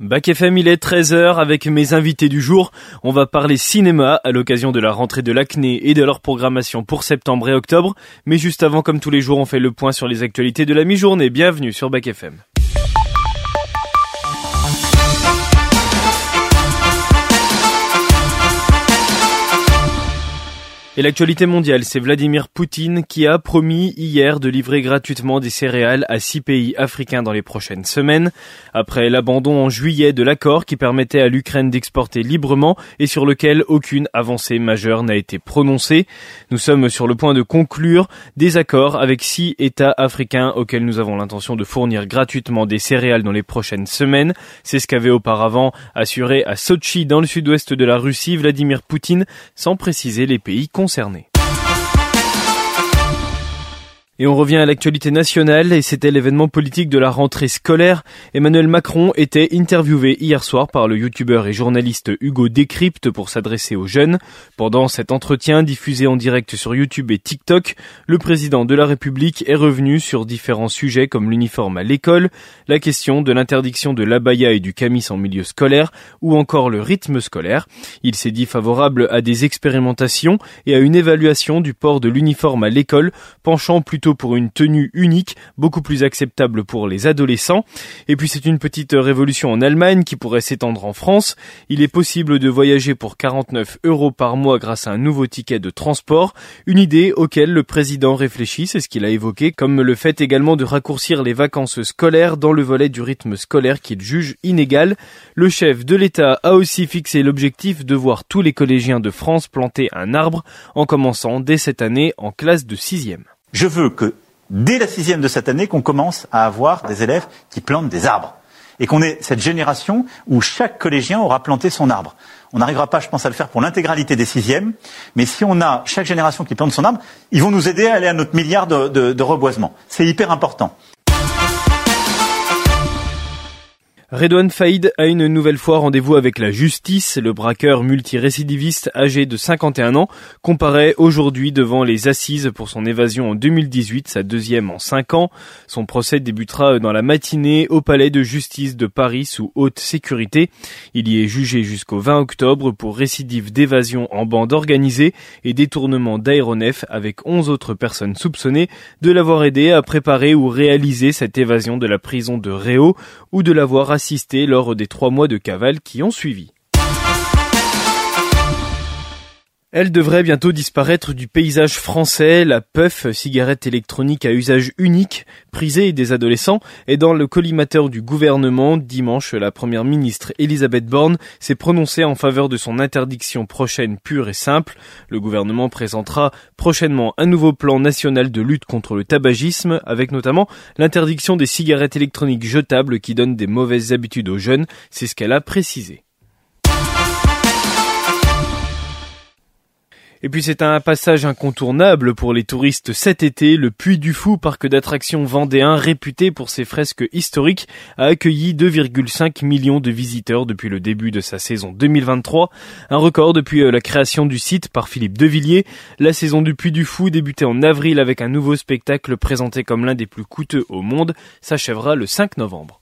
Bac FM, il est 13h avec mes invités du jour. On va parler cinéma à l'occasion de la rentrée de l'acné et de leur programmation pour septembre et octobre. Mais juste avant, comme tous les jours, on fait le point sur les actualités de la mi-journée. Bienvenue sur Bac FM. Et l'actualité mondiale, c'est Vladimir Poutine qui a promis hier de livrer gratuitement des céréales à six pays africains dans les prochaines semaines, après l'abandon en juillet de l'accord qui permettait à l'Ukraine d'exporter librement et sur lequel aucune avancée majeure n'a été prononcée. Nous sommes sur le point de conclure des accords avec six États africains auxquels nous avons l'intention de fournir gratuitement des céréales dans les prochaines semaines. C'est ce qu'avait auparavant assuré à Sochi dans le sud-ouest de la Russie Vladimir Poutine sans préciser les pays concernés concernés. Et on revient à l'actualité nationale et c'était l'événement politique de la rentrée scolaire. Emmanuel Macron était interviewé hier soir par le youtubeur et journaliste Hugo Décrypte pour s'adresser aux jeunes. Pendant cet entretien diffusé en direct sur YouTube et TikTok, le président de la République est revenu sur différents sujets comme l'uniforme à l'école, la question de l'interdiction de l'abaya et du camis en milieu scolaire ou encore le rythme scolaire. Il s'est dit favorable à des expérimentations et à une évaluation du port de l'uniforme à l'école, penchant plutôt pour une tenue unique, beaucoup plus acceptable pour les adolescents. Et puis c'est une petite révolution en Allemagne qui pourrait s'étendre en France. Il est possible de voyager pour 49 euros par mois grâce à un nouveau ticket de transport, une idée auquel le président réfléchit, c'est ce qu'il a évoqué, comme le fait également de raccourcir les vacances scolaires dans le volet du rythme scolaire qu'il juge inégal. Le chef de l'État a aussi fixé l'objectif de voir tous les collégiens de France planter un arbre en commençant dès cette année en classe de sixième. Je veux que dès la sixième de cette année, qu'on commence à avoir des élèves qui plantent des arbres. Et qu'on ait cette génération où chaque collégien aura planté son arbre. On n'arrivera pas, je pense, à le faire pour l'intégralité des sixièmes, mais si on a chaque génération qui plante son arbre, ils vont nous aider à aller à notre milliard de, de reboisement. C'est hyper important. Redouane Faïd a une nouvelle fois rendez-vous avec la justice. Le braqueur multirécidiviste âgé de 51 ans comparaît aujourd'hui devant les assises pour son évasion en 2018, sa deuxième en 5 ans. Son procès débutera dans la matinée au palais de justice de Paris sous haute sécurité. Il y est jugé jusqu'au 20 octobre pour récidive d'évasion en bande organisée et détournement d'aéronefs avec 11 autres personnes soupçonnées de l'avoir aidé à préparer ou réaliser cette évasion de la prison de Réau ou de l'avoir assisté lors des trois mois de cavale qui ont suivi. Elle devrait bientôt disparaître du paysage français. La puff, cigarette électronique à usage unique, prisée des adolescents, est dans le collimateur du gouvernement. Dimanche, la première ministre Elisabeth Borne s'est prononcée en faveur de son interdiction prochaine pure et simple. Le gouvernement présentera prochainement un nouveau plan national de lutte contre le tabagisme, avec notamment l'interdiction des cigarettes électroniques jetables qui donnent des mauvaises habitudes aux jeunes. C'est ce qu'elle a précisé. Et puis c'est un passage incontournable pour les touristes cet été. Le Puy du Fou, parc d'attractions vendéen réputé pour ses fresques historiques, a accueilli 2,5 millions de visiteurs depuis le début de sa saison 2023. Un record depuis euh, la création du site par Philippe Devilliers. La saison du Puy du Fou, débutée en avril avec un nouveau spectacle présenté comme l'un des plus coûteux au monde, s'achèvera le 5 novembre.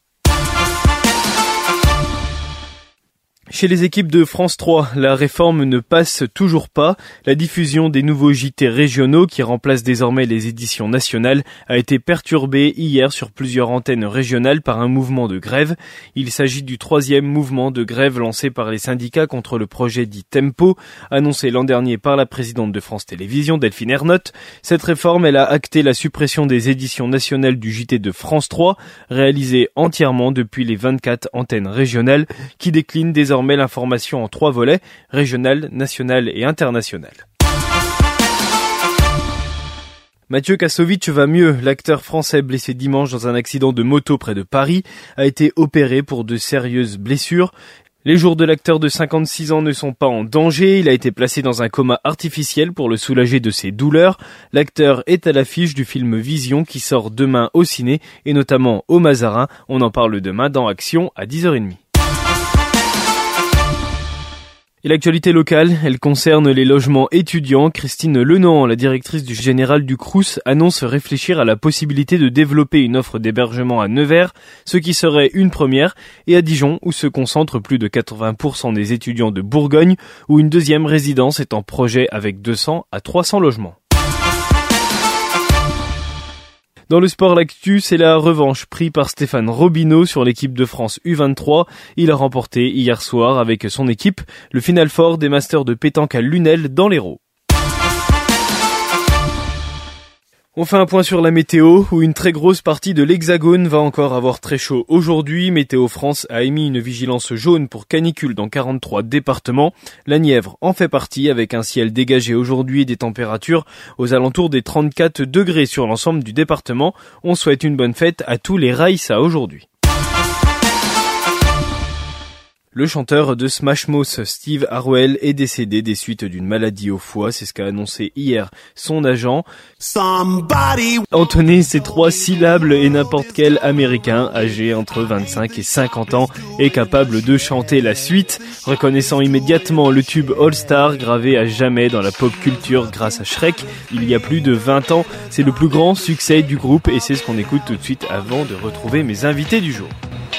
Chez les équipes de France 3, la réforme ne passe toujours pas. La diffusion des nouveaux JT régionaux qui remplacent désormais les éditions nationales a été perturbée hier sur plusieurs antennes régionales par un mouvement de grève. Il s'agit du troisième mouvement de grève lancé par les syndicats contre le projet dit Tempo, annoncé l'an dernier par la présidente de France Télévisions, Delphine Ernotte. Cette réforme, elle a acté la suppression des éditions nationales du JT de France 3, réalisée entièrement depuis les 24 antennes régionales qui déclinent désormais l'information en trois volets, régional, national et international. Mathieu Kassovitch va mieux. L'acteur français blessé dimanche dans un accident de moto près de Paris a été opéré pour de sérieuses blessures. Les jours de l'acteur de 56 ans ne sont pas en danger. Il a été placé dans un coma artificiel pour le soulager de ses douleurs. L'acteur est à l'affiche du film Vision qui sort demain au ciné et notamment au Mazarin. On en parle demain dans Action à 10h30. Et l'actualité locale, elle concerne les logements étudiants. Christine Lenant, la directrice du général du Crous, annonce réfléchir à la possibilité de développer une offre d'hébergement à Nevers, ce qui serait une première, et à Dijon, où se concentrent plus de 80% des étudiants de Bourgogne, où une deuxième résidence est en projet avec 200 à 300 logements. Dans le sport, l'actu, c'est la revanche prise par Stéphane Robineau sur l'équipe de France U23. Il a remporté hier soir avec son équipe le final fort des Masters de pétanque à Lunel dans l'Hérault. On fait un point sur la météo, où une très grosse partie de l'Hexagone va encore avoir très chaud aujourd'hui. Météo France a émis une vigilance jaune pour canicule dans 43 départements. La Nièvre en fait partie, avec un ciel dégagé aujourd'hui et des températures aux alentours des 34 degrés sur l'ensemble du département. On souhaite une bonne fête à tous les Raïsa aujourd'hui. Le chanteur de Smash Mouth, Steve Harwell, est décédé des suites d'une maladie au foie. C'est ce qu'a annoncé hier son agent. Somebody... Entonner ces trois syllabes et n'importe quel américain âgé entre 25 et 50 ans est capable de chanter la suite, reconnaissant immédiatement le tube All Star gravé à jamais dans la pop culture grâce à Shrek il y a plus de 20 ans. C'est le plus grand succès du groupe et c'est ce qu'on écoute tout de suite avant de retrouver mes invités du jour.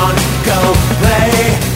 on, go play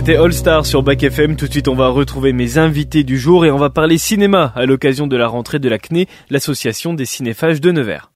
C'était All Star sur Back FM. Tout de suite, on va retrouver mes invités du jour et on va parler cinéma à l'occasion de la rentrée de la CNE, l'association des cinéphages de Nevers.